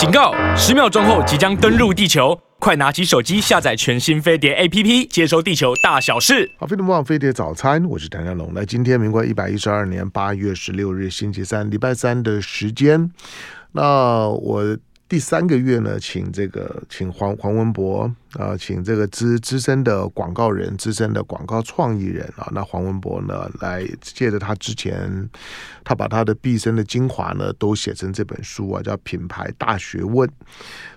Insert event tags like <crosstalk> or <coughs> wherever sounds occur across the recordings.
警告！十秒钟后即将登陆地球，快拿起手机下载全新飞碟 APP，接收地球大小事。好，飞碟网飞碟早餐，我是谭家龙。来，今天民国一百一十二年八月十六日星期三，礼拜三的时间。那我。第三个月呢，请这个请黄黄文博啊、呃，请这个资资深的广告人、资深的广告创意人啊，那黄文博呢，来借着他之前，他把他的毕生的精华呢，都写成这本书啊，叫《品牌大学问》。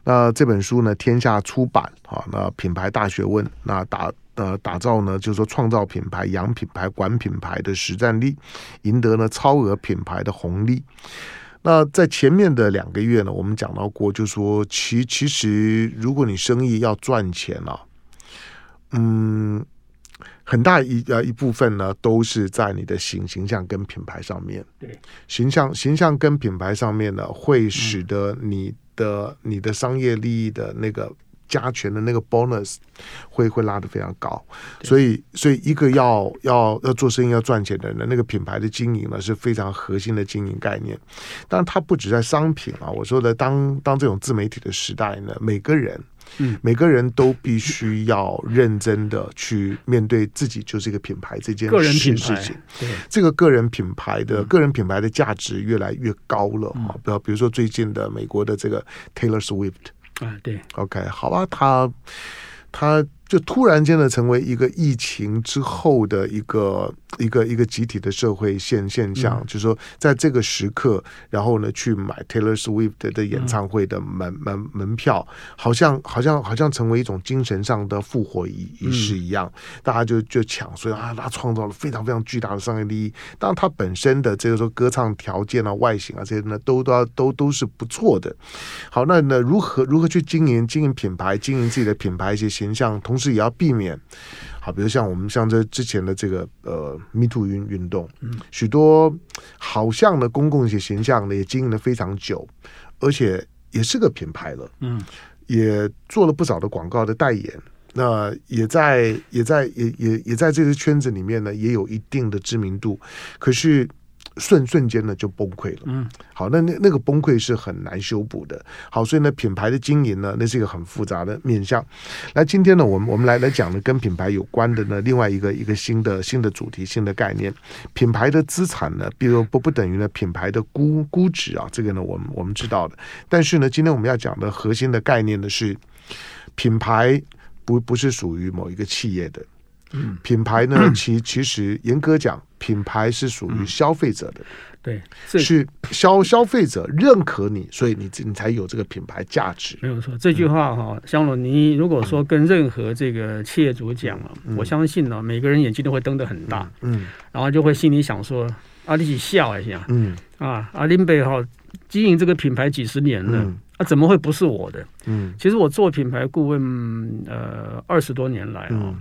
那这本书呢，天下出版啊，那《品牌大学问》，那打呃打造呢，就是说创造品牌、养品牌、管品牌的实战力，赢得呢超额品牌的红利。那在前面的两个月呢，我们讲到过，就说其其实如果你生意要赚钱啊，嗯，很大一呃一部分呢都是在你的形形象跟品牌上面。对，形象形象跟品牌上面呢，会使得你的、嗯、你的商业利益的那个。加权的那个 bonus 会会拉得非常高，所以所以一个要要要做生意要赚钱的人，那个品牌的经营呢是非常核心的经营概念。当然，它不止在商品啊，我说的当当这种自媒体的时代呢，每个人嗯每个人都必须要认真的去面对自己就是一个品牌这件事事情。对，这个个人品牌的个人品牌的价值越来越高了啊！比比如说最近的美国的这个 Taylor Swift。啊，对，OK，好吧，他他。就突然间的成为一个疫情之后的一个一个一个集体的社会现现象，嗯、就是说在这个时刻，然后呢去买 Taylor Swift 的演唱会的门门、嗯、门票，好像好像好像成为一种精神上的复活仪仪式一样，嗯、大家就就抢，所以啊，他创造了非常非常巨大的商业利益。当然，他本身的这个说歌唱条件啊、外形啊这些呢，都都要都都是不错的。好，那那如何如何去经营经营品牌，经营自己的品牌一些形象，同时。是也要避免，好，比如像我们像这之前的这个呃 Me Too 运运动，嗯，许多好像的公共一些形象呢也经营了非常久，而且也是个品牌了，嗯，也做了不少的广告的代言，那也在也在也也也在这个圈子里面呢也有一定的知名度，可是。瞬瞬间呢就崩溃了，嗯，好，那那那个崩溃是很难修补的，好，所以呢，品牌的经营呢，那是一个很复杂的面向。那今天呢，我们我们来来讲呢，跟品牌有关的呢，另外一个一个新的新的主题、新的概念，品牌的资产呢，比如不不等于呢品牌的估估值啊，这个呢，我们我们知道的。但是呢，今天我们要讲的核心的概念呢是，品牌不不是属于某一个企业的。嗯，品牌呢，其其实严格讲，品牌是属于消费者的，对，是消消费者认可你，所以你你才有这个品牌价值。没有错，这句话哈，香龙，你如果说跟任何这个企业主讲了，我相信呢，每个人眼睛都会瞪得很大，嗯，然后就会心里想说，啊，你去笑一下，嗯，啊，阿林北哈经营这个品牌几十年了，啊，怎么会不是我的？嗯，其实我做品牌顾问，呃，二十多年来啊。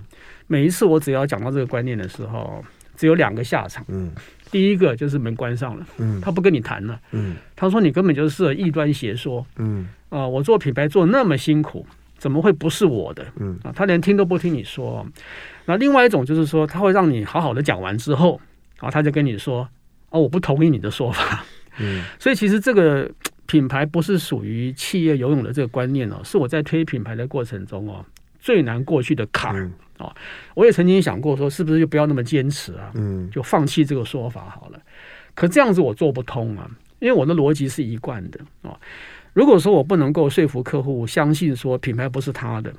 每一次我只要讲到这个观念的时候，只有两个下场。嗯，第一个就是门关上了，嗯，他不跟你谈了，嗯，他说你根本就是异端邪说，嗯，啊、呃，我做品牌做那么辛苦，怎么会不是我的？嗯啊，他连听都不听你说。那另外一种就是说，他会让你好好的讲完之后，然后他就跟你说，哦，我不同意你的说法。嗯，<laughs> 所以其实这个品牌不是属于企业游泳的这个观念哦，是我在推品牌的过程中哦最难过去的坎。嗯哦，我也曾经想过说，是不是就不要那么坚持啊？嗯，就放弃这个说法好了。可这样子我做不通啊，因为我的逻辑是一贯的啊。如果说我不能够说服客户相信说品牌不是他的，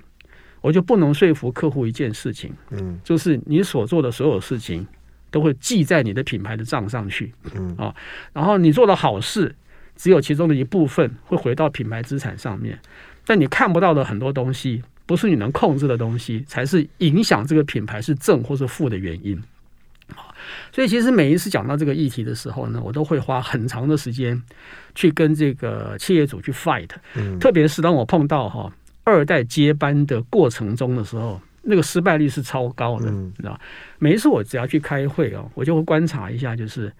我就不能说服客户一件事情，嗯，就是你所做的所有事情都会记在你的品牌的账上去，嗯啊，然后你做的好事只有其中的一部分会回到品牌资产上面，但你看不到的很多东西。不是你能控制的东西，才是影响这个品牌是正或是负的原因。所以其实每一次讲到这个议题的时候呢，我都会花很长的时间去跟这个企业主去 fight。嗯，特别是当我碰到哈二代接班的过程中的时候，那个失败率是超高的，你知道？每一次我只要去开会哦，我就会观察一下，就是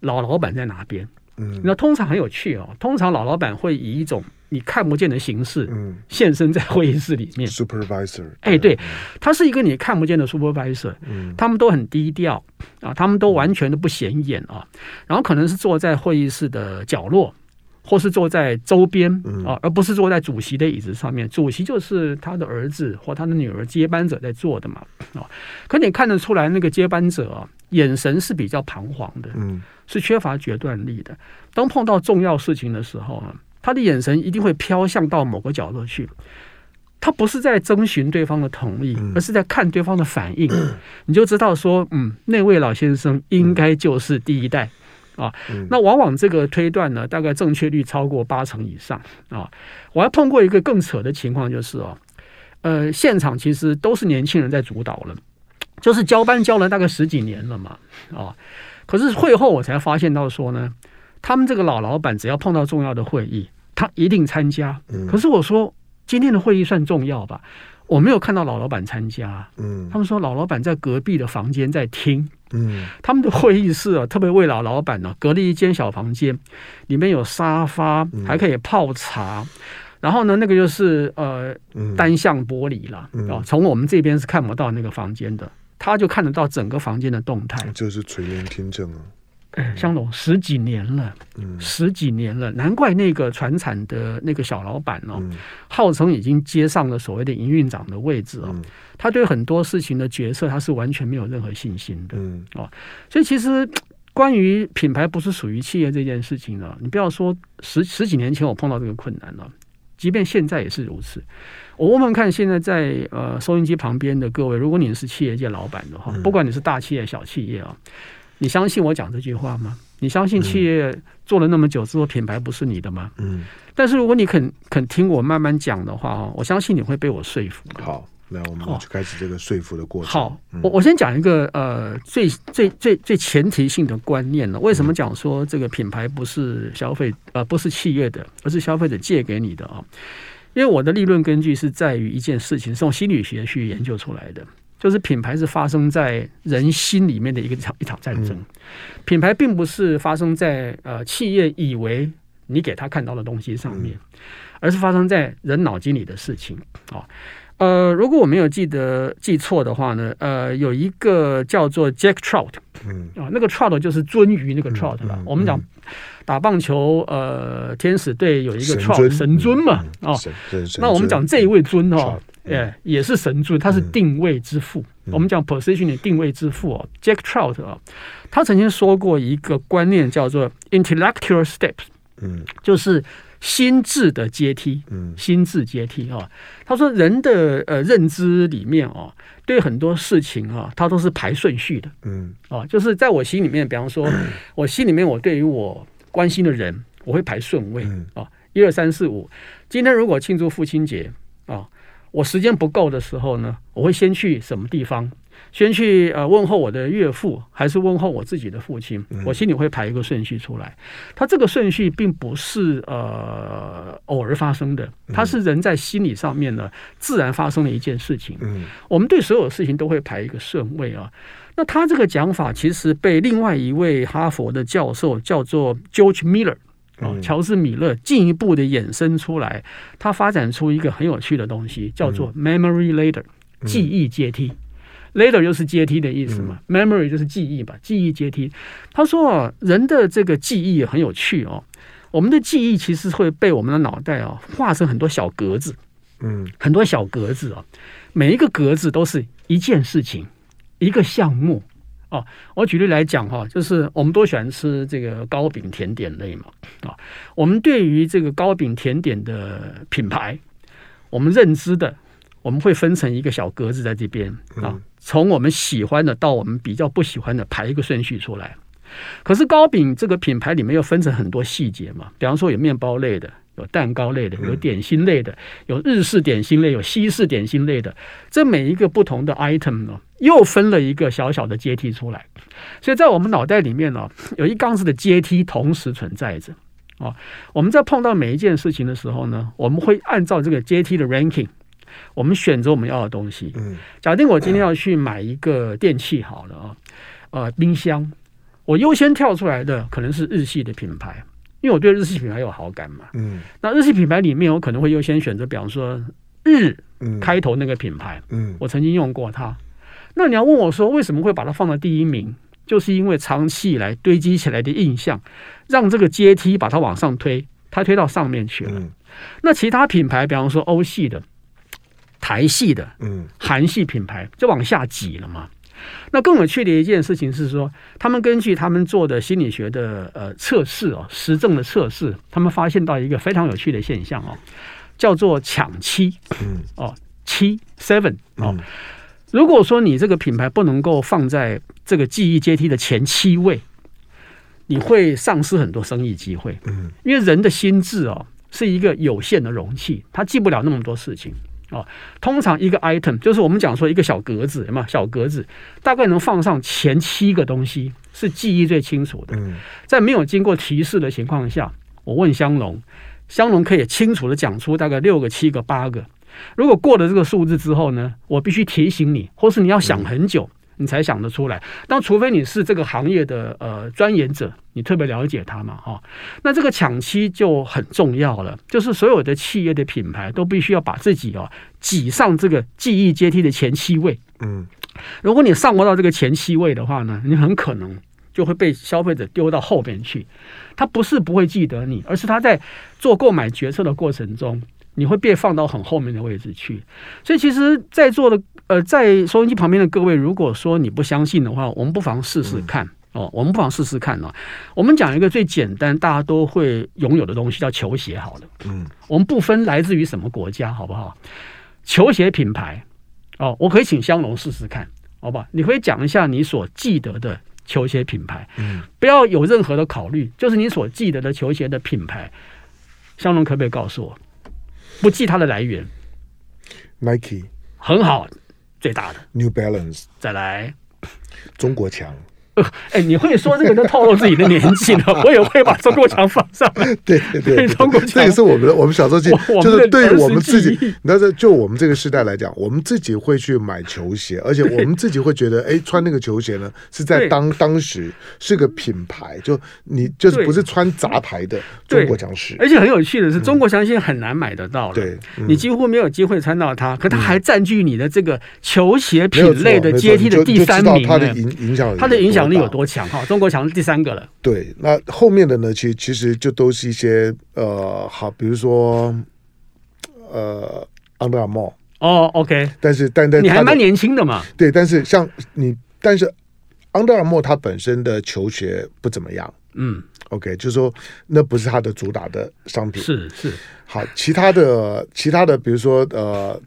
老老板在哪边。嗯，那通常很有趣哦，通常老老板会以一种你看不见的形式，嗯，现身在会议室里面。Supervisor，哎，对，他是一个你看不见的 Supervisor，嗯，他们都很低调啊，他们都完全的不显眼啊，然后可能是坐在会议室的角落或是坐在周边啊，而不是坐在主席的椅子上面。主席就是他的儿子或他的女儿接班者在做的嘛啊。可你看得出来，那个接班者啊，眼神是比较彷徨的，嗯，是缺乏决断力的。当碰到重要事情的时候啊，他的眼神一定会飘向到某个角落去。他不是在征询对方的同意，而是在看对方的反应。<clears throat> 你就知道说，嗯，那位老先生应该就是第一代。啊，那往往这个推断呢，大概正确率超过八成以上啊。我还碰过一个更扯的情况，就是哦，呃，现场其实都是年轻人在主导了，就是交班交了大概十几年了嘛，啊，可是会后我才发现到说呢，他们这个老老板只要碰到重要的会议，他一定参加。可是我说今天的会议算重要吧？我没有看到老老板参加。嗯，他们说老老板在隔壁的房间在听。嗯，他们的会议室啊，特别为老老板呢、啊，隔了一间小房间，里面有沙发，还可以泡茶。嗯、然后呢，那个就是呃、嗯、单向玻璃了啊，从我们这边是看不到那个房间的，他就看得到整个房间的动态，就是垂帘听政啊。香龙十几年了，嗯、十几年了，难怪那个船产的那个小老板哦，嗯、号称已经接上了所谓的营运长的位置哦。嗯、他对很多事情的决策，他是完全没有任何信心的。嗯、哦，所以其实关于品牌不是属于企业这件事情呢，你不要说十十几年前我碰到这个困难了，即便现在也是如此。我问问看，现在在呃收音机旁边的各位，如果你是企业界老板的话，不管你是大企业小企业啊。你相信我讲这句话吗？你相信企业做了那么久之后，品牌不是你的吗？嗯。但是如果你肯肯听我慢慢讲的话，我相信你会被我说服。好，那我们就开始这个说服的过程。好，我我先讲一个呃最最最最前提性的观念了。为什么讲说这个品牌不是消费呃不是企业的，而是消费者借给你的啊？因为我的利润根据是在于一件事情，是用心理学去研究出来的。就是品牌是发生在人心里面的一个场一场战争，品牌并不是发生在呃企业以为你给他看到的东西上面，而是发生在人脑筋里的事情啊。呃，如果我没有记得记错的话呢，呃，有一个叫做 Jack Trout，嗯啊，那个 Trout 就是鳟鱼那个 Trout 吧。我们讲打棒球，呃，天使队有一个 Trout 神尊嘛，啊，那我们讲这一位尊哈。哎，也是神助，他是定位之父。嗯、我们讲 position 的定位之父哦、嗯、，Jack Trout 啊，他曾经说过一个观念叫做 intellectual steps，嗯，就是心智的阶梯，嗯，心智阶梯啊。他说人的呃认知里面哦，对很多事情啊，他都是排顺序的，嗯，哦，就是在我心里面，比方说，<clears throat> 我心里面我对于我关心的人，我会排顺位啊，一二三四五。今天如果庆祝父亲节啊。我时间不够的时候呢，我会先去什么地方？先去呃问候我的岳父，还是问候我自己的父亲？我心里会排一个顺序出来。他这个顺序并不是呃偶尔发生的，他是人在心理上面呢自然发生的一件事情。我们对所有事情都会排一个顺位啊。那他这个讲法其实被另外一位哈佛的教授叫做 George Miller。哦，乔治·米勒进一步的衍生出来，他发展出一个很有趣的东西，叫做 memory ladder，记忆阶梯。ladder 就是阶梯的意思嘛，memory 就是记忆吧，记忆阶梯。他说啊，人的这个记忆很有趣哦，我们的记忆其实会被我们的脑袋啊画成很多小格子，嗯，很多小格子啊，每一个格子都是一件事情，一个项目。哦，我举例来讲哈，就是我们都喜欢吃这个糕饼甜点类嘛，啊，我们对于这个糕饼甜点的品牌，我们认知的，我们会分成一个小格子在这边啊，从我们喜欢的到我们比较不喜欢的排一个顺序出来。可是糕饼这个品牌里面又分成很多细节嘛，比方说有面包类的。有蛋糕类的，有点心类的，有日式点心类，有西式点心类的。这每一个不同的 item 呢，又分了一个小小的阶梯出来。所以在我们脑袋里面呢，有一缸子的阶梯同时存在着。哦，我们在碰到每一件事情的时候呢，我们会按照这个阶梯的 ranking，我们选择我们要的东西。嗯，假定我今天要去买一个电器，好了啊，呃，冰箱，我优先跳出来的可能是日系的品牌。因为我对日系品牌有好感嘛，嗯，那日系品牌里面我可能会优先选择，比方说日开头那个品牌，嗯，我曾经用过它。那你要问我说，为什么会把它放在第一名？就是因为长期以来堆积起来的印象，让这个阶梯把它往上推，它推到上面去了。那其他品牌，比方说欧系的、台系的、嗯，韩系品牌，就往下挤了嘛。那更有趣的一件事情是说，他们根据他们做的心理学的呃测试哦，实证的测试，他们发现到一个非常有趣的现象哦，叫做抢七，嗯，哦，七 seven 哦，如果说你这个品牌不能够放在这个记忆阶梯的前七位，你会丧失很多生意机会，嗯，因为人的心智哦是一个有限的容器，它记不了那么多事情。哦，通常一个 item 就是我们讲说一个小格子，什么小格子，大概能放上前七个东西，是记忆最清楚的。在没有经过提示的情况下，我问香龙，香龙可以清楚的讲出大概六个、七个、八个。如果过了这个数字之后呢，我必须提醒你，或是你要想很久。你才想得出来，但除非你是这个行业的呃钻研者，你特别了解它嘛，哈、哦，那这个抢七就很重要了，就是所有的企业的品牌都必须要把自己哦挤上这个记忆阶梯的前七位，嗯，如果你上不到这个前七位的话呢，你很可能就会被消费者丢到后边去，他不是不会记得你，而是他在做购买决策的过程中。你会被放到很后面的位置去，所以其实，在座的呃，在收音机旁边的各位，如果说你不相信的话，我们不妨试试看哦，我们不妨试试看哦。我们讲一个最简单，大家都会拥有的东西，叫球鞋。好了，嗯，我们不分来自于什么国家，好不好？球鞋品牌哦，我可以请香龙试试看，好吧？你可以讲一下你所记得的球鞋品牌，嗯，不要有任何的考虑，就是你所记得的球鞋的品牌，香龙可不可以告诉我？不记它的来源，Nike 很好，最大的 New Balance 再来，中国强。呃，哎，你会说这个就透露自己的年纪了。我也会把中国强放上来。对对对，中国强，这也是我们的。我们小时候记，就是对于我们自己，你知道，就我们这个时代来讲，我们自己会去买球鞋，而且我们自己会觉得，哎，穿那个球鞋呢，是在当当时是个品牌，就你就是不是穿杂牌的中国强是。而且很有趣的是，中国强现在很难买得到了，对，你几乎没有机会穿到它，可它还占据你的这个球鞋品类的阶梯的第三名，它的影影响，它的影响。能力有多强哈？中国强是第三个了。对，那后面的呢？其实其实就都是一些呃，好，比如说呃，Under Armour 哦，OK。但是但但你还蛮年轻的嘛？对，但是像你，但是安德尔莫他本身的球鞋不怎么样。嗯，OK，就是说那不是他的主打的商品。是是。好，其他的其他的，比如说呃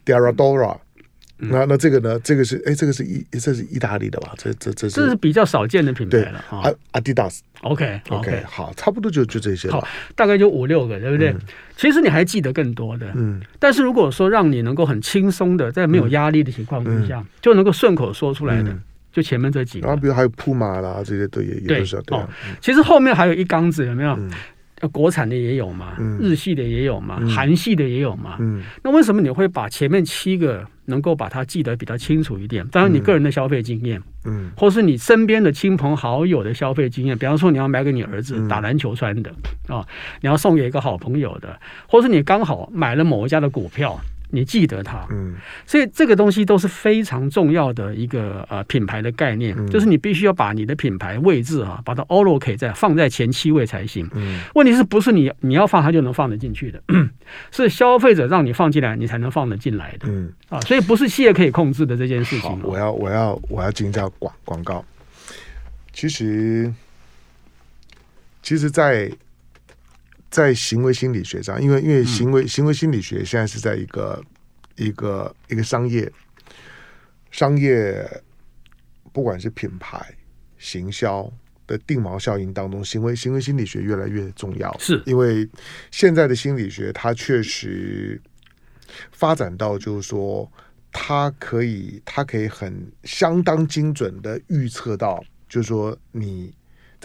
那那这个呢？这个是哎，这个是意，这是意大利的吧？这这这是这是比较少见的品牌了啊。阿迪达斯，OK OK，好，差不多就就这些。好，大概就五六个，对不对？其实你还记得更多的，嗯。但是如果说让你能够很轻松的，在没有压力的情况之下，就能够顺口说出来的，就前面这几个。然后比如还有铺马啦，这些都也也都是对。其实后面还有一缸子，有没有？国产的也有嘛，日系的也有嘛，韩系的也有嘛。那为什么你会把前面七个能够把它记得比较清楚一点？当然，你个人的消费经验，嗯，或是你身边的亲朋好友的消费经验，比方说你要买给你儿子打篮球穿的啊，你要送给一个好朋友的，或是你刚好买了某一家的股票。你记得它，嗯，所以这个东西都是非常重要的一个呃品牌的概念，嗯、就是你必须要把你的品牌位置啊，把它 allocate 在放在前七位才行。嗯，问题是不是你你要放它就能放得进去的？<clears throat> 是消费者让你放进来，你才能放得进来的。嗯啊，所以不是企业可以控制的这件事情。我要我要我要进一下广广告。其实，其实，在。在行为心理学上，因为因为行为行为心理学现在是在一个一个一个商业商业，不管是品牌行销的定锚效应当中，行为行为心理学越来越重要。是因为现在的心理学，它确实发展到就是说，它可以它可以很相当精准的预测到，就是说你。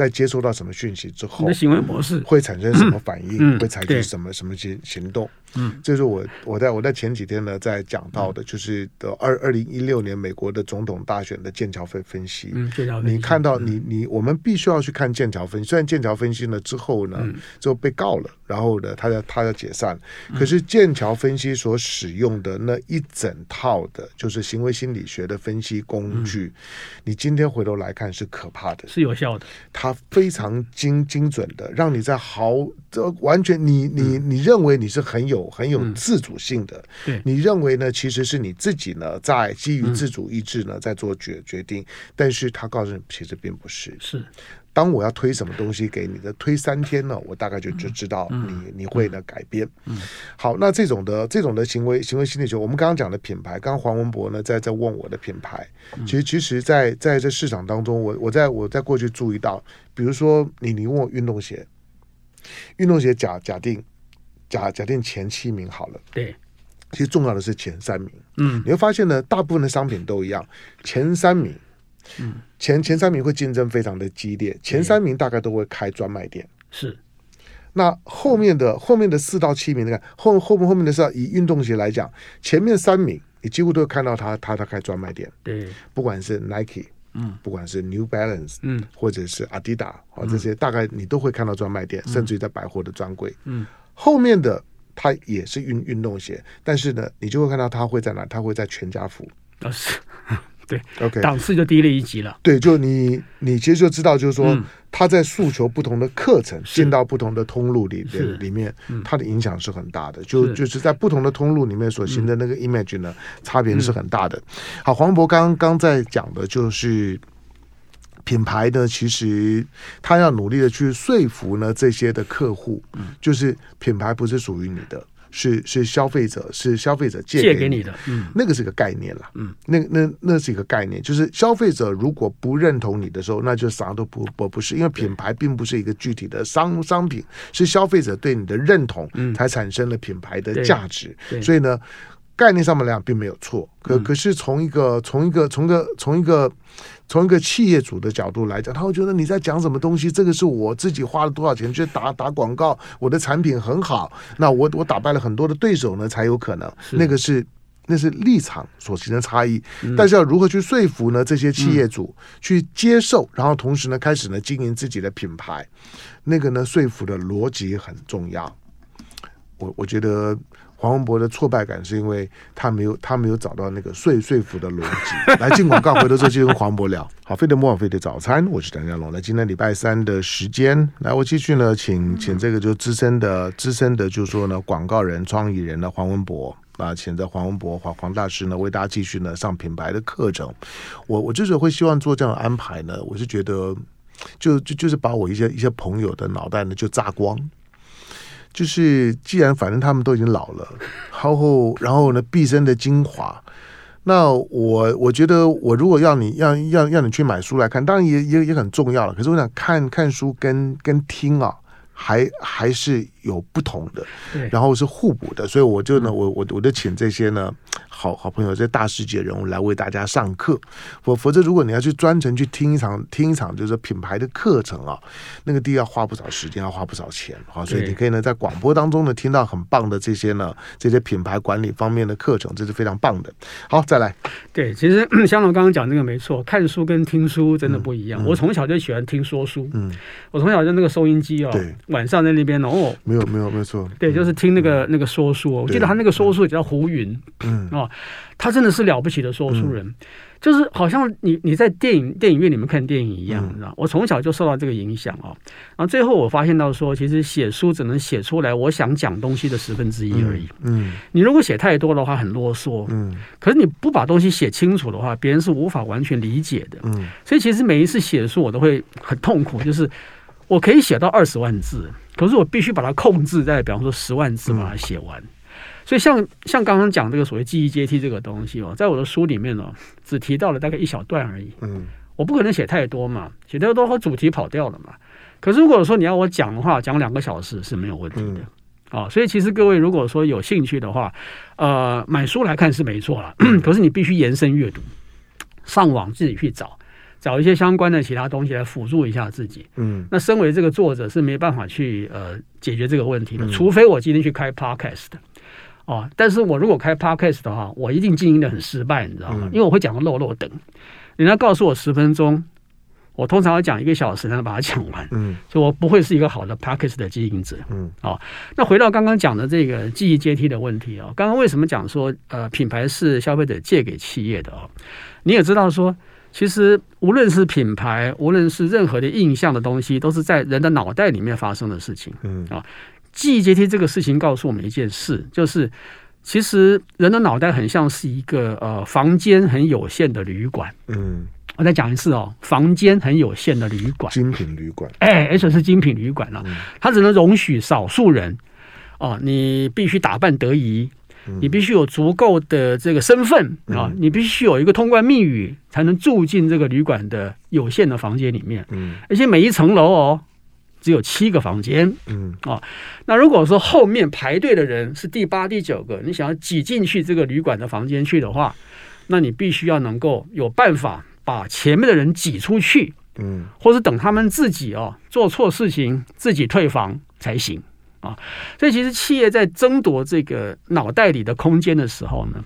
在接收到什么讯息之后，你的行为模式会产生什么反应？会采取什么什么行行动？嗯，这是我我在我在前几天呢在讲到的，就是的二二零一六年美国的总统大选的剑桥分分析。嗯，剑桥分析。你看到你你我们必须要去看剑桥分析。虽然剑桥分析了之后呢，就被告了，然后呢，他要他要解散。可是剑桥分析所使用的那一整套的，就是行为心理学的分析工具，你今天回头来看是可怕的，是有效的。它它非常精精准的，让你在毫这完全你你你认为你是很有很有自主性的，对，你认为呢，其实是你自己呢在基于自主意志呢在做决决定，但是他告诉你，其实并不是。是。当我要推什么东西给你的，推三天呢，我大概就就知道你你会呢改变。嗯。好，那这种的这种的行为行为心理学，我们刚刚讲的品牌，刚刚黄文博呢在在问我的品牌，其实其实在在这市场当中，我我在我在过去注意到，比如说你你问我运动鞋，运动鞋假假定假假定前七名好了，对，其实重要的是前三名。嗯，你会发现呢，大部分的商品都一样，前三名。嗯，前前三名会竞争非常的激烈，前三名大概都会开专卖店。是，那后面的后面的四到七名，你看后后面后面的是以运动鞋来讲，前面三名你几乎都会看到他他他开专卖店。对，不管是 Nike，嗯，不管是 New Balance，嗯，或者是 Adidas 啊这些，大概你都会看到专卖店，甚至于在百货的专柜。嗯，后面的它也是运运动鞋，但是呢，你就会看到它会在哪？它会在全家福。啊是。<laughs> 对，OK，档次就低了一级了。对，就你，你其实就知道，就是说，他在诉求不同的课程，进到不同的通路里边里面，它的影响是很大的。就就是在不同的通路里面所形成的那个 image 呢，差别是很大的。好，黄渤刚刚在讲的就是品牌呢，其实他要努力的去说服呢这些的客户，嗯。就是品牌不是属于你的。是是消费者是消费者借给，借给你的，嗯，那个是个概念了，嗯，那那那是一个概念，就是消费者如果不认同你的时候，那就啥都不不不是，因为品牌并不是一个具体的商商品，是消费者对你的认同才产生了品牌的价值，所以呢。概念上面来讲并没有错，可可是从一个从一个从个从一个从一个企业主的角度来讲，他会觉得你在讲什么东西？这个是我自己花了多少钱去打打广告，我的产品很好，那我我打败了很多的对手呢，才有可能。那个是那是立场所形成差异，但是要如何去说服呢？这些企业主去接受，然后同时呢开始呢经营自己的品牌，那个呢说服的逻辑很重要。我我觉得。黄文博的挫败感是因为他没有他没有找到那个说说服的逻辑。<laughs> 来进广告，回头再继续跟黄博聊。好，费德莫尔费德早餐，我是陈家龙。来，今天礼拜三的时间，来我继续呢，请请这个就资深的资深的，就是说呢，广告人、创意人呢，黄文博啊，请着黄文博黄黄大师呢，为大家继续呢上品牌的课程。我我就是会希望做这样的安排呢，我是觉得就就就是把我一些一些朋友的脑袋呢就炸光。就是，既然反正他们都已经老了，<laughs> 然后然后呢，毕生的精华，那我我觉得，我如果要你要要要你去买书来看，当然也也也很重要了。可是我想看看书跟跟听啊，还还是有不同的，然后是互补的，所以我就呢，我我我就请这些呢。好好朋友，这些大师级人物来为大家上课，否否则如果你要去专程去听一场听一场就是品牌的课程啊，那个地要花不少时间，要花不少钱。好，所以你可以呢在广播当中呢听到很棒的这些呢这些品牌管理方面的课程，这是非常棒的。好，再来。对，其实 <coughs> 香龙刚刚讲这个没错，看书跟听书真的不一样。嗯嗯、我从小就喜欢听说书，嗯，我从小就那个收音机哦，对，晚上在那边哦，没有没有没有错，对，就是听那个、嗯、那个说书，我记得他那个说书也叫胡云，嗯哦。他真的是了不起的说书人，嗯、就是好像你你在电影电影院里面看电影一样，嗯、你知道？我从小就受到这个影响啊。然后最后我发现到说，其实写书只能写出来我想讲东西的十分之一而已。嗯，嗯你如果写太多的话，很啰嗦。嗯，可是你不把东西写清楚的话，别人是无法完全理解的。嗯，所以其实每一次写书，我都会很痛苦，就是我可以写到二十万字，可是我必须把它控制在，比方说十万字把它写完。嗯所以像像刚刚讲这个所谓记忆阶梯这个东西哦，在我的书里面呢，只提到了大概一小段而已。嗯，我不可能写太多嘛，写太多和主题跑掉了嘛。可是如果说你要我讲的话，讲两个小时是没有问题的。啊，所以其实各位如果说有兴趣的话，呃，买书来看是没错了，<clears throat> 可是你必须延伸阅读，上网自己去找，找一些相关的其他东西来辅助一下自己。嗯，那身为这个作者是没办法去呃解决这个问题的，除非我今天去开 podcast 的。哦，但是我如果开 podcast 的话，我一定经营的很失败，你知道吗？因为我会讲的漏漏等，人家告诉我十分钟，我通常要讲一个小时才能把它讲完，嗯，所以我不会是一个好的 podcast 的经营者，嗯，哦，那回到刚刚讲的这个记忆阶梯的问题啊，刚刚为什么讲说呃品牌是消费者借给企业的哦？你也知道说其实无论是品牌，无论是任何的印象的东西，都是在人的脑袋里面发生的事情。嗯啊，记忆阶梯这个事情告诉我们一件事，就是其实人的脑袋很像是一个呃房间很有限的旅馆。嗯，我再讲一次哦，房间很有限的旅馆，精品旅馆。哎，而且是精品旅馆了，它只能容许少数人。哦，你必须打扮得宜。你必须有足够的这个身份啊，你必须有一个通关密语，才能住进这个旅馆的有限的房间里面。嗯，而且每一层楼哦，只有七个房间。嗯，啊，那如果说后面排队的人是第八、第九个，你想要挤进去这个旅馆的房间去的话，那你必须要能够有办法把前面的人挤出去。嗯，或者等他们自己哦做错事情自己退房才行。啊，所以其实企业在争夺这个脑袋里的空间的时候呢，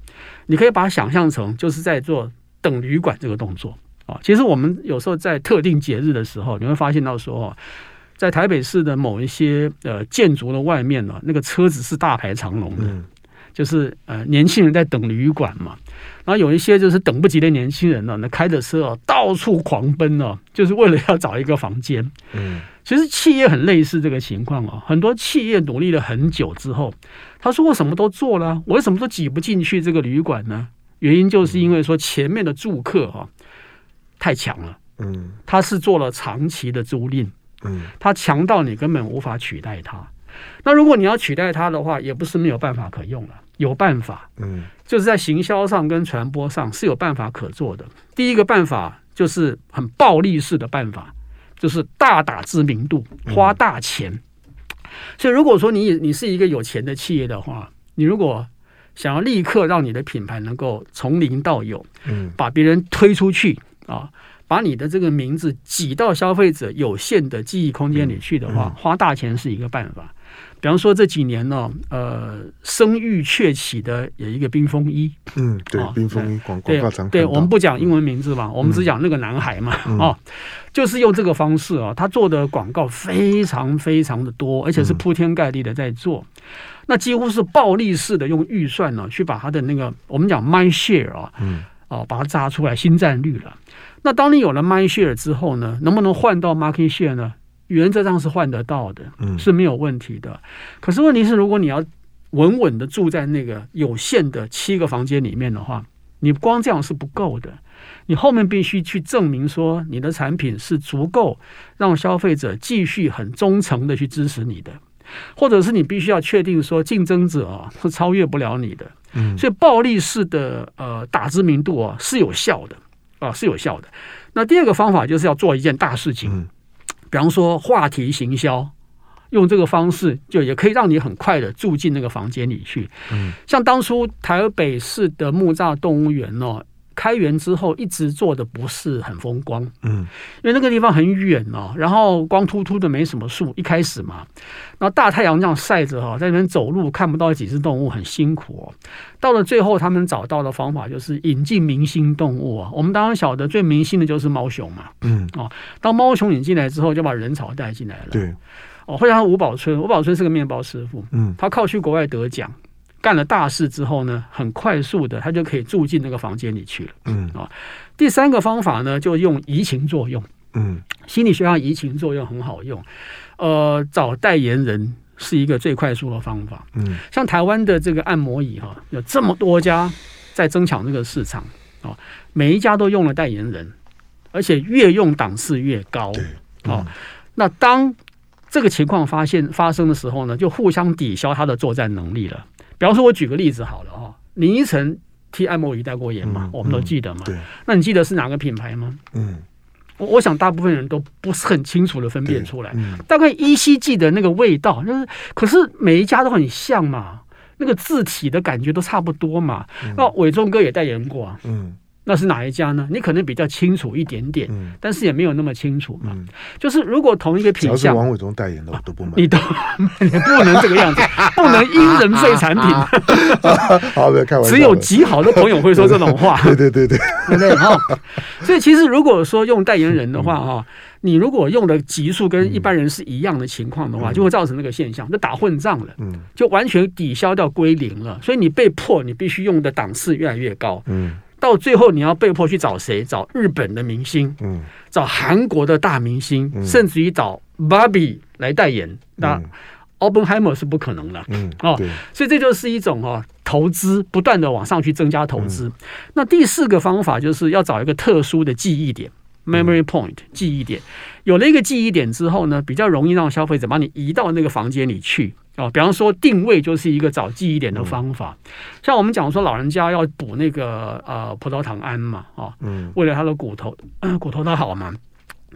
你可以把它想象成就是在做等旅馆这个动作啊。其实我们有时候在特定节日的时候，你会发现到说，在台北市的某一些呃建筑的外面呢，那个车子是大排长龙的，就是呃年轻人在等旅馆嘛。然后有一些就是等不及的年轻人呢，那开着车啊到处狂奔呢，就是为了要找一个房间。嗯。其实企业很类似这个情况哦，很多企业努力了很久之后，他说我什么都做了，我为什么都挤不进去这个旅馆呢？原因就是因为说前面的住客哈太强了，嗯，他是做了长期的租赁，嗯，他强到你根本无法取代他。那如果你要取代他的话，也不是没有办法可用了，有办法，嗯，就是在行销上跟传播上是有办法可做的。第一个办法就是很暴力式的办法。就是大打知名度，花大钱。嗯、所以，如果说你你是一个有钱的企业的话，你如果想要立刻让你的品牌能够从零到有，嗯，把别人推出去啊，把你的这个名字挤到消费者有限的记忆空间里去的话，嗯嗯、花大钱是一个办法。比方说这几年呢，呃，声誉鹊起的有一个冰封衣，嗯，对，冰风衣广广告常对，我们不讲英文名字嘛，我们只讲那个男孩嘛，哦，就是用这个方式啊，他做的广告非常非常的多，而且是铺天盖地的在做，那几乎是暴力式的用预算呢，去把他的那个我们讲 mind share 啊，嗯，哦，把它炸出来新战率了。那当你有了 mind share 之后呢，能不能换到 market share 呢？原则上是换得到的，是没有问题的。嗯、可是问题是，如果你要稳稳的住在那个有限的七个房间里面的话，你光这样是不够的。你后面必须去证明说，你的产品是足够让消费者继续很忠诚的去支持你的，或者是你必须要确定说，竞争者啊是超越不了你的。嗯，所以暴力式的呃打知名度啊是有效的啊是有效的。那第二个方法就是要做一件大事情。嗯比方说话题行销，用这个方式就也可以让你很快的住进那个房间里去。嗯，像当初台北市的木栅动物园哦。开园之后一直做的不是很风光，嗯，因为那个地方很远哦，然后光秃秃的没什么树，一开始嘛，然后大太阳这样晒着哈，在那边走路看不到几只动物，很辛苦哦。到了最后，他们找到的方法就是引进明星动物啊。我们当然晓得最明星的就是猫熊嘛，嗯。哦，当猫熊引进来之后，就把人潮带进来了，对，哦，或者像吴宝春，吴宝春是个面包师傅，嗯，他靠去国外得奖。干了大事之后呢，很快速的，他就可以住进那个房间里去了。嗯啊，第三个方法呢，就用移情作用。嗯，心理学上移情作用很好用。呃，找代言人是一个最快速的方法。嗯，像台湾的这个按摩椅哈，有这么多家在争抢这个市场啊，每一家都用了代言人，而且越用档次越高。哦，那当这个情况发现发生的时候呢，就互相抵消他的作战能力了。比方说，我举个例子好了哈，林依晨替按摩鱼代过言嘛，我们都记得嘛。对，那你记得是哪个品牌吗？嗯，我我想大部分人都不是很清楚的分辨出来，大概依稀记得那个味道，就是可是每一家都很像嘛，那个字体的感觉都差不多嘛。那伟忠哥也代言过啊。嗯。那是哪一家呢？你可能比较清楚一点点，嗯、但是也没有那么清楚嘛。嗯、就是如果同一个品相，王伟忠代言的我都不买，你都 <laughs> 你不能这个样子，<laughs> 不能因人废产品。<laughs> 好，的开玩笑。只有极好的朋友会说这种话。对对对对，对对哈。所以其实如果说用代言人的话哈，嗯、你如果用的级数跟一般人是一样的情况的话，嗯、就会造成那个现象，就打混账了。嗯，就完全抵消掉归零了。所以你被迫你必须用的档次越来越高。嗯。到到最后你要被迫去找谁？找日本的明星，嗯，找韩国的大明星，嗯、甚至于找 Barbie 来代言，嗯、那 Oppenheimer 是不可能的，嗯，哦，所以这就是一种哦投资，不断的往上去增加投资。嗯、那第四个方法就是要找一个特殊的记忆点。Memory point 记忆点，有了一个记忆点之后呢，比较容易让消费者把你移到那个房间里去啊。比方说定位就是一个找记忆点的方法。像我们讲说老人家要补那个呃葡萄糖胺嘛，啊，嗯，为了他的骨头，呃、<clears throat> 骨头他好嘛，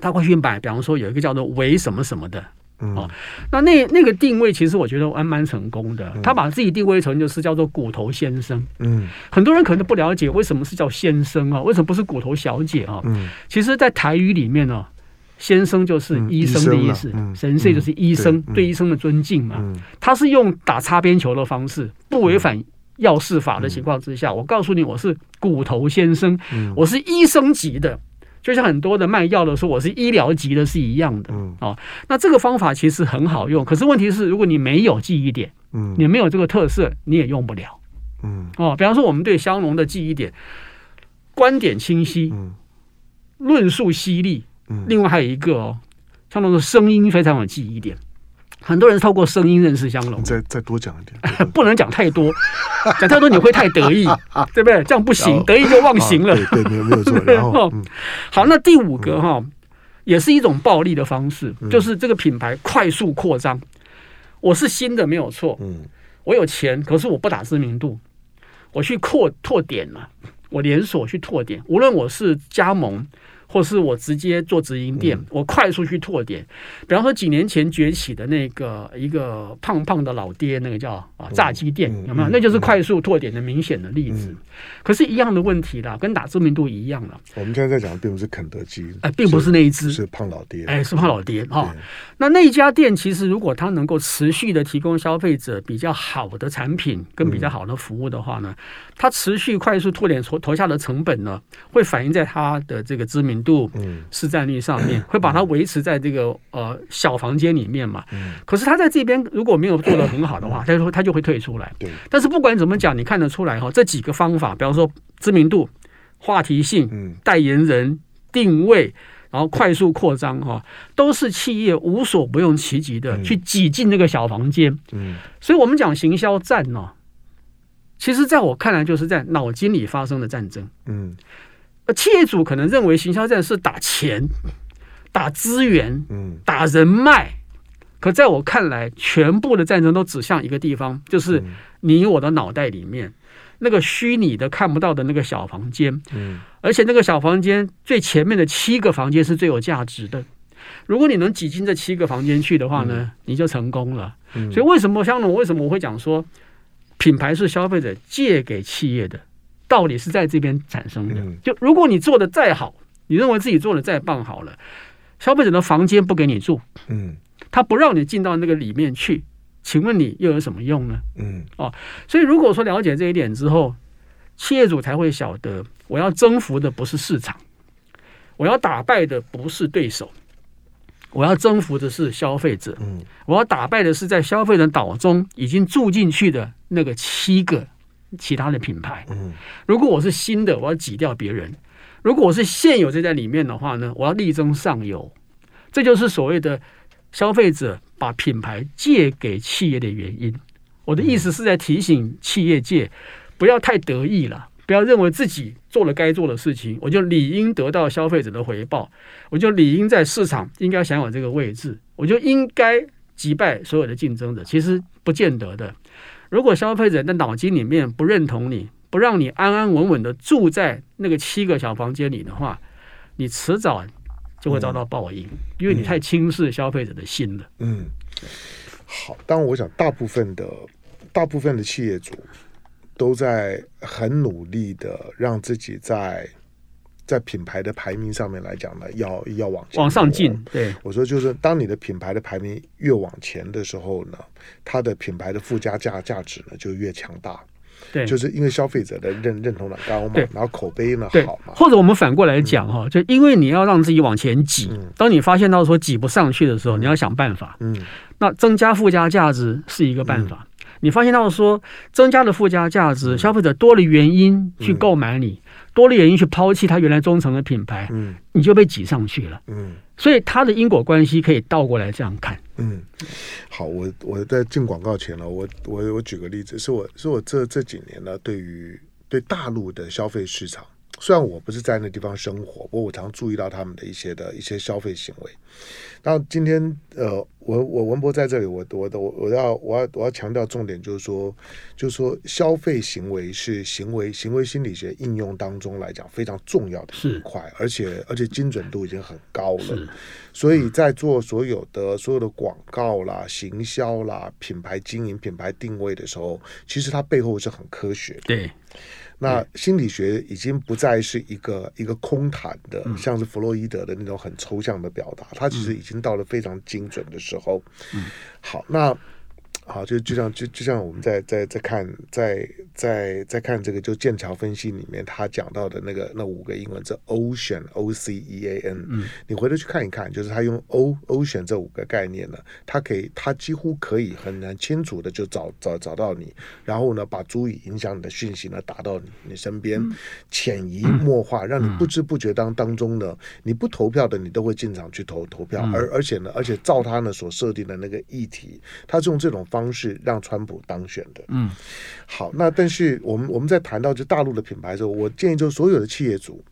他会去买。比方说有一个叫做维什么什么的。哦，那那那个定位其实我觉得还蛮成功的。他把自己定位成就是叫做骨头先生。嗯，很多人可能不了解为什么是叫先生啊？为什么不是骨头小姐啊？嗯，其实，在台语里面呢，先生就是医生的意思，神社就是医生，对医生的尊敬嘛。他是用打擦边球的方式，不违反药事法的情况之下，我告诉你，我是骨头先生，我是医生级的。就像很多的卖药的说我是医疗级的是一样的，嗯，哦，那这个方法其实很好用，可是问题是，如果你没有记忆点，嗯，你没有这个特色，你也用不了，嗯，哦，比方说我们对香农的记忆点，观点清晰，嗯，论述犀利，嗯，另外还有一个哦，香农的声音非常有记忆点。很多人透过声音认识香龙，再再多讲一点，<laughs> 不能讲太多，讲太多你会太得意，<laughs> 对不对？这样不行，得意就忘形了。对，没有没有错。<laughs> 好，那第五个哈，也是一种暴力的方式，就是这个品牌快速扩张。我是新的没有错，嗯，我有钱，可是我不打知名度，我去扩拓点了，我连锁去拓点，无论我是加盟。或是我直接做直营店，我快速去拓点。比方说几年前崛起的那个一个胖胖的老爹，那个叫啊炸鸡店，有没有？那就是快速拓点的明显的例子。可是，一样的问题啦，跟打知名度一样了。我们现在在讲的并不是肯德基，哎，并不是那一只，是胖老爹，哎，是胖老爹哈。那那一家店其实，如果它能够持续的提供消费者比较好的产品跟比较好的服务的话呢，它持续快速拓点投投下的成本呢，会反映在它的这个知名度、市占率上面，会把它维持在这个呃小房间里面嘛。可是他在这边如果没有做得很好的话，他就说他就会退出来。但是不管怎么讲，你看得出来哈，这几个方法，比方说知名度、话题性、代言人、定位，然后快速扩张哈，都是企业无所不用其极的去挤进那个小房间。所以我们讲行销战呢，其实在我看来就是在脑筋里发生的战争。嗯。企业主可能认为行销战是打钱、打资源、嗯打人脉，可在我看来，全部的战争都指向一个地方，就是你我的脑袋里面那个虚拟的看不到的那个小房间。而且那个小房间最前面的七个房间是最有价值的。如果你能挤进这七个房间去的话呢，你就成功了。所以为什么香农？为什么我会讲说品牌是消费者借给企业的？道理是在这边产生的。就如果你做的再好，你认为自己做的再棒好了，消费者的房间不给你住，嗯，他不让你进到那个里面去，请问你又有什么用呢？嗯，哦，所以如果说了解这一点之后，企业主才会晓得，我要征服的不是市场，我要打败的不是对手，我要征服的是消费者，嗯，我要打败的是在消费者岛中已经住进去的那个七个。其他的品牌，如果我是新的，我要挤掉别人；如果我是现有这在里面的话呢，我要力争上游。这就是所谓的消费者把品牌借给企业的原因。我的意思是在提醒企业界不要太得意了，不要认为自己做了该做的事情，我就理应得到消费者的回报，我就理应在市场应该享有这个位置，我就应该击败所有的竞争者。其实不见得的。如果消费者的脑筋里面不认同你，不让你安安稳稳的住在那个七个小房间里的话，你迟早就会遭到报应，嗯、因为你太轻视消费者的心了。嗯，好，当然我想大部分的大部分的企业主都在很努力的让自己在。在品牌的排名上面来讲呢，要要往前往上进。对，我说就是，当你的品牌的排名越往前的时候呢，它的品牌的附加价价值呢就越强大。对，就是因为消费者的认认同感高嘛，然后口碑呢好嘛。或者我们反过来讲哈，就因为你要让自己往前挤，当你发现到说挤不上去的时候，你要想办法。嗯，那增加附加价值是一个办法。你发现到说增加了附加价值，消费者多了原因去购买你，多了原因去抛弃他原来忠诚的品牌，嗯，你就被挤上去了，嗯，所以它的因果关系可以倒过来这样看，嗯，好，我我在进广告前了，我我我举个例子，是我是我这这几年呢，对于对大陆的消费市场。虽然我不是在那地方生活，不过我常注意到他们的一些的一些消费行为。那今天呃，我我文博在这里，我我我我要我要我要强调重点，就是说，就是说消费行为是行为行为心理学应用当中来讲非常重要的一块，而且而且精准度已经很高了。所以在做所有的所有的广告啦、行销啦、品牌经营、品牌定位的时候，其实它背后是很科学的。对。那心理学已经不再是一个一个空谈的，像是弗洛伊德的那种很抽象的表达，它其实已经到了非常精准的时候。好，那。好，就就像就就像我们在在在看在在在看这个就剑桥分析里面他讲到的那个那五个英文字 ocean o c e a n，嗯，你回头去看一看，就是他用 o ocean 这五个概念呢，他可以他几乎可以很难清楚的就找找找到你，然后呢把足以影响你的讯息呢打到你你身边，潜移默化，让你不知不觉当当中呢，你不投票的你都会进场去投投票，而而且呢，而且照他呢所设定的那个议题，他是用这种方。方式让川普当选的，嗯，好，那但是我们我们在谈到就大陆的品牌的时候，我建议就所有的企业主，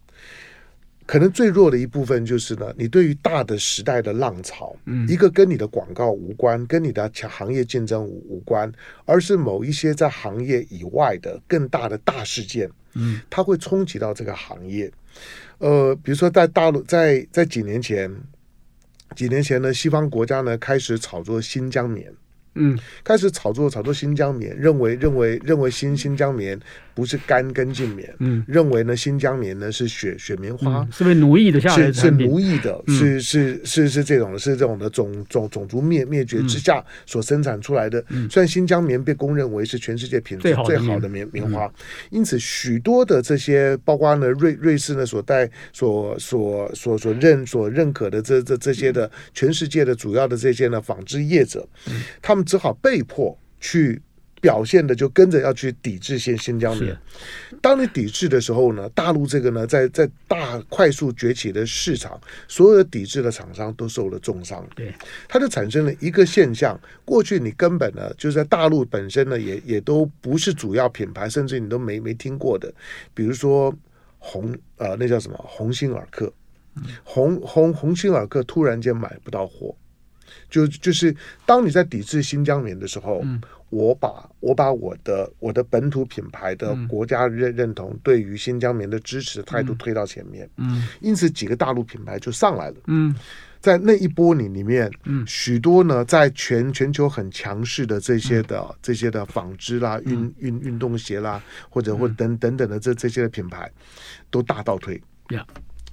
可能最弱的一部分就是呢，你对于大的时代的浪潮，嗯，一个跟你的广告无关，跟你的行业竞争无无关，而是某一些在行业以外的更大的大事件，嗯，它会冲击到这个行业，呃，比如说在大陆，在在几年前，几年前呢，西方国家呢开始炒作新疆棉。嗯，开始炒作炒作新疆棉，认为认为认为新新疆棉不是干跟净棉，嗯，认为呢新疆棉呢是雪雪棉花，嗯、是被奴役的下是是奴役的，嗯、是是是是这种的，是这种的种种种族灭灭绝之下所生产出来的。嗯、虽然新疆棉被公认为是全世界品质最好的棉。棉花，嗯、因此许多的这些，包括呢瑞瑞士呢所带所所所所认所认可的这这这些的全世界的主要的这些呢纺织业者，嗯、他们。只好被迫去表现的，就跟着要去抵制新新疆棉。当你抵制的时候呢，大陆这个呢，在在大快速崛起的市场，所有的抵制的厂商都受了重伤。对，它就产生了一个现象：过去你根本呢，就是在大陆本身呢，也也都不是主要品牌，甚至你都没没听过的，比如说红呃，那叫什么鸿星尔克，鸿鸿鸿星尔克突然间买不到货。就就是当你在抵制新疆棉的时候，嗯、我把我把我的我的本土品牌的国家认认同对于新疆棉的支持态度推到前面，嗯，因此几个大陆品牌就上来了，嗯，在那一波里里面，嗯，许多呢在全全球很强势的这些的、嗯、这些的纺织啦、运运运动鞋啦，或者或等等等的这这些的品牌都大倒退，嗯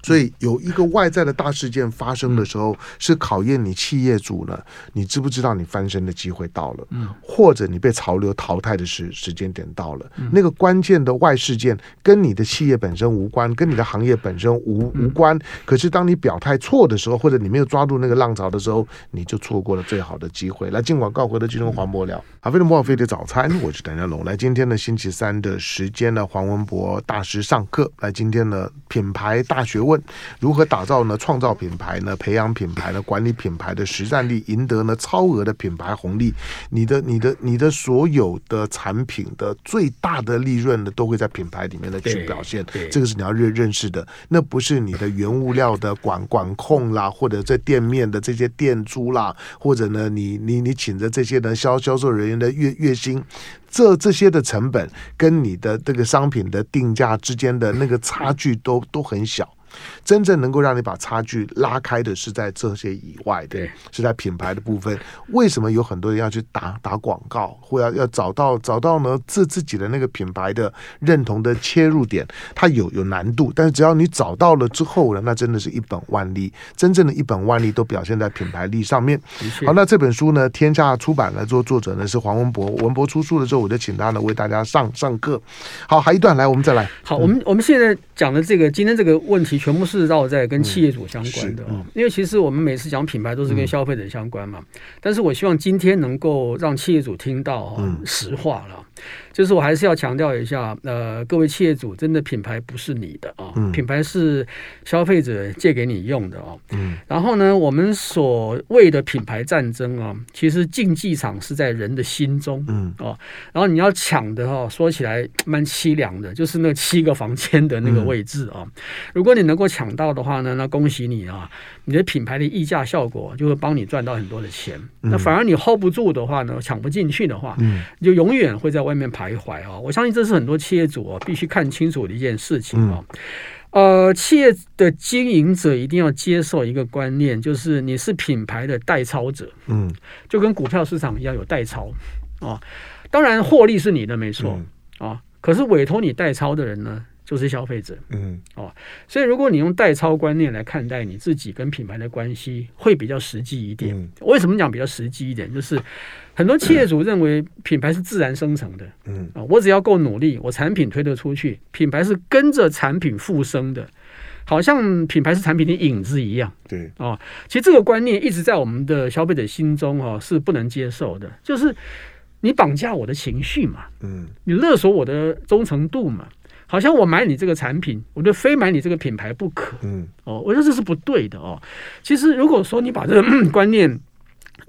所以有一个外在的大事件发生的时候，是考验你企业主呢，你知不知道你翻身的机会到了，或者你被潮流淘汰的时时间点到了。那个关键的外事件跟你的企业本身无关，跟你的行业本身无无关。可是当你表态错的时候，或者你没有抓住那个浪潮的时候，你就错过了最好的机会。来，尽管告回头继续跟黄博聊。好，非常莫非的早餐，我是谭家龙。来，今天的星期三的时间呢，黄文博大师上课。来，今天的品牌大学问。如何打造呢？创造品牌呢？培养品牌呢？管理品牌的实战力，赢得呢超额的品牌红利。你的、你的、你的所有的产品的最大的利润呢，都会在品牌里面的去表现。这个是你要认认识的。那不是你的原物料的管管控啦，或者在店面的这些店租啦，或者呢，你你你请的这些呢销销售人员的月月薪。这这些的成本跟你的这个商品的定价之间的那个差距都都很小。真正能够让你把差距拉开的是在这些以外的，对是在品牌的部分。为什么有很多人要去打打广告，或要要找到找到呢自自己的那个品牌的认同的切入点？它有有难度，但是只要你找到了之后呢，那真的是一本万利。真正的一本万利都表现在品牌力上面。好，那这本书呢，天下出版来做作者呢是黄文博。文博出书了之后，我就请他呢为大家上上课。好，还一段来，我们再来。好，嗯、我们我们现在讲的这个今天这个问题。全部是绕在跟企业主相关的哦。嗯、因为其实我们每次讲品牌都是跟消费者相关嘛。嗯、但是我希望今天能够让企业主听到、哦、实话了。就是我还是要强调一下，呃，各位企业主，真的品牌不是你的啊，哦嗯、品牌是消费者借给你用的哦。嗯。然后呢，我们所谓的品牌战争啊，其实竞技场是在人的心中。嗯。哦，然后你要抢的哦，说起来蛮凄凉的，就是那七个房间的那个位置啊。嗯、如果你能够抢到的话呢，那恭喜你啊，你的品牌的溢价效果就会帮你赚到很多的钱。嗯、那反而你 hold 不住的话呢，抢不进去的话，嗯，就永远会在外面徘徊啊！我相信这是很多企业主啊必须看清楚的一件事情啊。呃，企业的经营者一定要接受一个观念，就是你是品牌的代操者，嗯，就跟股票市场一样有代操啊。当然，获利是你的没错啊，可是委托你代操的人呢？就是消费者，嗯，哦，所以如果你用代操观念来看待你自己跟品牌的关系，会比较实际一点。嗯、为什么讲比较实际一点？就是很多企业主认为品牌是自然生成的，嗯，啊，我只要够努力，我产品推得出去，品牌是跟着产品复生的，好像品牌是产品的影子一样，对，哦，其实这个观念一直在我们的消费者心中哦是不能接受的，就是你绑架我的情绪嘛，嗯，你勒索我的忠诚度嘛。好像我买你这个产品，我就非买你这个品牌不可。嗯，哦，我觉得这是不对的哦。其实如果说你把这个 <coughs> 观念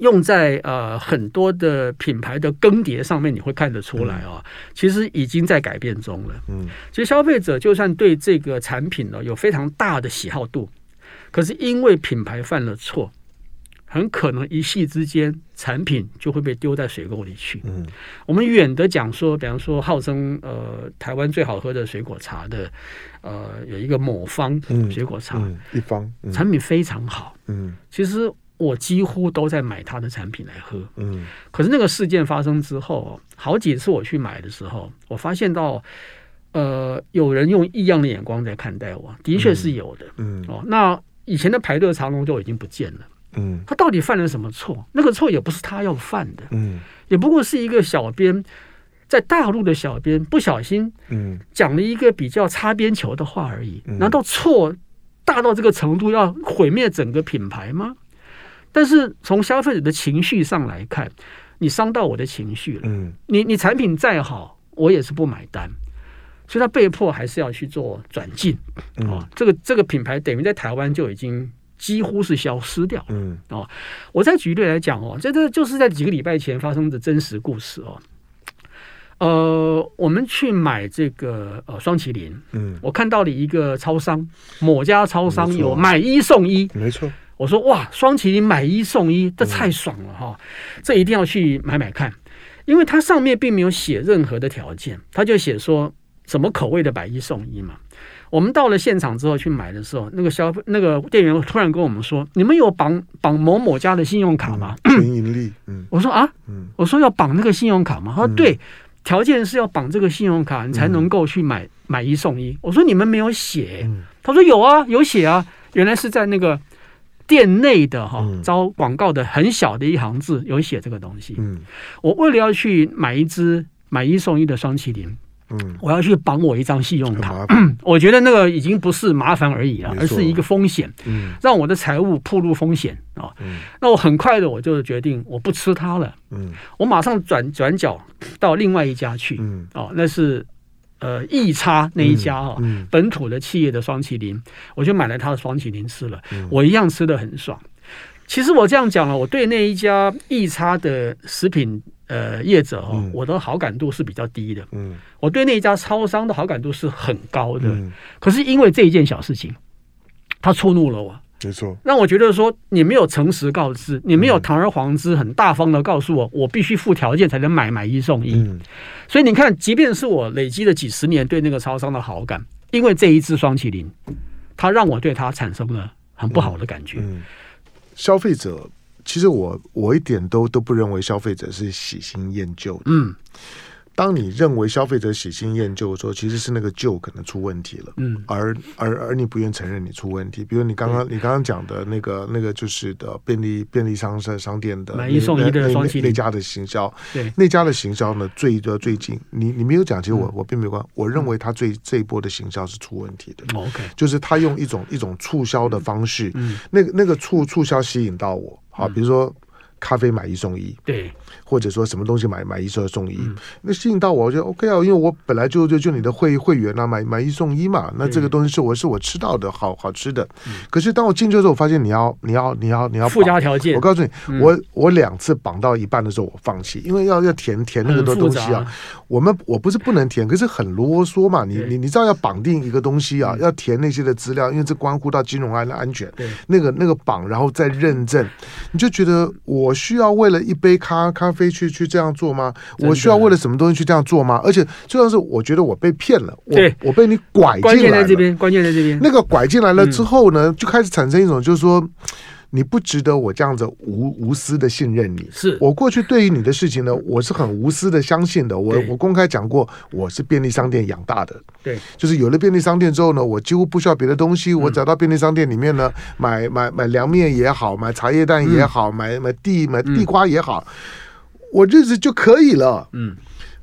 用在呃很多的品牌的更迭上面，你会看得出来哦。其实已经在改变中了。嗯，其实消费者就算对这个产品呢有非常大的喜好度，可是因为品牌犯了错。很可能一夕之间，产品就会被丢在水沟里去。嗯，我们远的讲说，比方说号称呃台湾最好喝的水果茶的，呃有一个某方水果茶，嗯嗯、一方、嗯、产品非常好。嗯，其实我几乎都在买他的产品来喝。嗯，可是那个事件发生之后，好几次我去买的时候，我发现到呃有人用异样的眼光在看待我，的确是有的。嗯，嗯哦，那以前的排队长龙就已经不见了。嗯，他到底犯了什么错？那个错也不是他要犯的，嗯，也不过是一个小编在大陆的小编不小心，嗯，讲了一个比较擦边球的话而已。嗯，难道错大到这个程度要毁灭整个品牌吗？但是从消费者的情绪上来看，你伤到我的情绪了，嗯，你你产品再好，我也是不买单，所以他被迫还是要去做转进，嗯，哦，这个这个品牌等于在台湾就已经。几乎是消失掉。嗯哦，我再举例来讲哦，这这就是在几个礼拜前发生的真实故事哦。呃，我们去买这个呃双麒麟，嗯，我看到了一个超商，某家超商有买一送一，没错。我说哇，双麒麟买一送一，这太爽了哈！这一定要去买买看，因为它上面并没有写任何的条件，它就写说什么口味的买一送一嘛。我们到了现场之后去买的时候，那个消费那个店员突然跟我们说：“你们有绑绑某某家的信用卡吗？”全盈利。嗯，我说啊，嗯，我说要绑那个信用卡吗？他说对，条件是要绑这个信用卡，你才能够去买买一送一。我说你们没有写，他说有啊，有写啊，原来是在那个店内的哈招广告的很小的一行字有写这个东西。嗯，我为了要去买一支买一送一的霜淇淋。嗯，我要去绑我一张信用卡，<clears throat> 我觉得那个已经不是麻烦而已了，而是一个风险，嗯，让我的财务暴露风险啊。那我很快的我就决定我不吃它了，嗯，我马上转转角到另外一家去，嗯，哦，那是呃易差那一家哈，本土的企业的双麒麟，我就买了他的双麒麟吃了，我一样吃的很爽。其实我这样讲了，我对那一家易差的食品。呃，业者我的好感度是比较低的。嗯，我对那一家超商的好感度是很高的。嗯，可是因为这一件小事情，他触怒了我。没错，让我觉得说你没有诚实告知，你没有堂而皇之、很大方的告诉我，我必须附条件才能买买一送一。嗯，所以你看，即便是我累积了几十年对那个超商的好感，因为这一支双麒麟，它让我对它产生了很不好的感觉。嗯，嗯，消费者。其实我我一点都都不认为消费者是喜新厌旧的。嗯，当你认为消费者喜新厌旧的时候，其实是那个旧可能出问题了，嗯，而而而你不愿承认你出问题，比如你刚刚你刚刚讲的那个那个就是的便利便利商商商店的买一送一的双那家的行销，对。那家的行销呢，最的最近你你没有讲，其实我我并没有关，我认为他最这一波的行销是出问题的，OK，就是他用一种一种促销的方式，嗯，那个那个促促销吸引到我，好，比如说。咖啡买一送一，对，或者说什么东西买买一送送一，嗯、那吸引到我，我就 OK 啊，因为我本来就就就你的会会员啊，买买一送一嘛，那这个东西是我是我吃到的好好吃的。嗯、可是当我进去的时候，我发现你要你要你要你要附加条件，我告诉你，嗯、我我两次绑到一半的时候，我放弃，因为要要填填那么多东西啊。我们我不是不能填，可是很啰嗦嘛。你你你知道要绑定一个东西啊，要填那些的资料，因为这关乎到金融安的安全。对，那个那个绑，然后再认证，你就觉得我需要为了一杯咖咖啡去去这样做吗？我需要为了什么东西去这样做吗？而且最重要是，我觉得我被骗了。对，我被你拐进来了。关键在这边，关键在这边。那个拐进来了之后呢，就开始产生一种就是说。你不值得我这样子无无私的信任你，是我过去对于你的事情呢，我是很无私的相信的。我我公开讲过，我是便利商店养大的，对，就是有了便利商店之后呢，我几乎不需要别的东西，我找到便利商店里面呢，嗯、买买买凉面也好，买茶叶蛋也好，嗯、买买地买地瓜也好，嗯、我日子就可以了。嗯，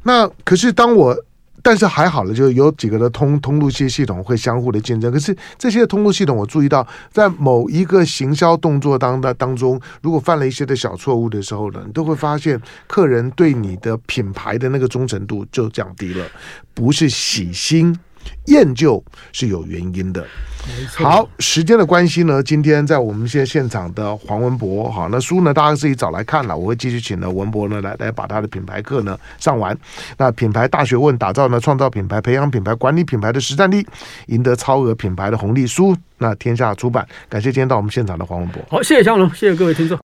那可是当我。但是还好了，就有几个的通通路系系统会相互的竞争。可是这些通路系统，我注意到在某一个行销动作当的当中，如果犯了一些的小错误的时候呢，你都会发现客人对你的品牌的那个忠诚度就降低了，不是喜新。厌旧是有原因的。好，时间的关系呢，今天在我们现在现场的黄文博，好，那书呢，大家自己找来看了。我会继续请呢文博呢来来把他的品牌课呢上完。那品牌大学问，打造呢创造品牌，培养品牌，管理品牌的实战力，赢得超额品牌的红利书。那天下出版，感谢今天到我们现场的黄文博。好，谢谢香龙，谢谢各位听众。